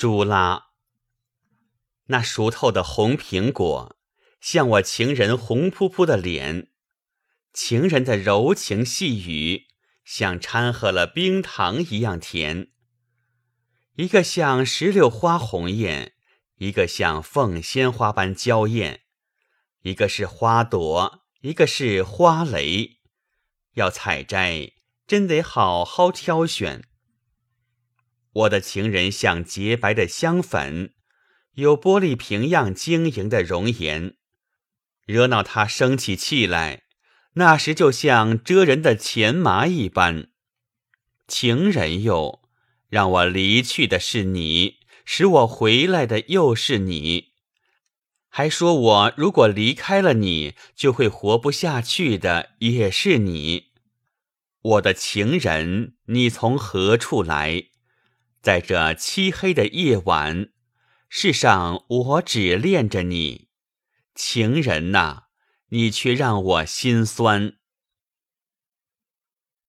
朱拉。那熟透的红苹果，像我情人红扑扑的脸；情人的柔情细语，像掺和了冰糖一样甜。一个像石榴花红艳，一个像凤仙花般娇艳。一个是花朵，一个是花蕾。要采摘，真得好好挑选。我的情人像洁白的香粉。有玻璃瓶样晶莹的容颜，惹恼他生起气来，那时就像蛰人的钱麻一般。情人哟，让我离去的是你，使我回来的又是你，还说我如果离开了你，就会活不下去的也是你。我的情人，你从何处来？在这漆黑的夜晚。世上我只恋着你，情人呐，你却让我心酸。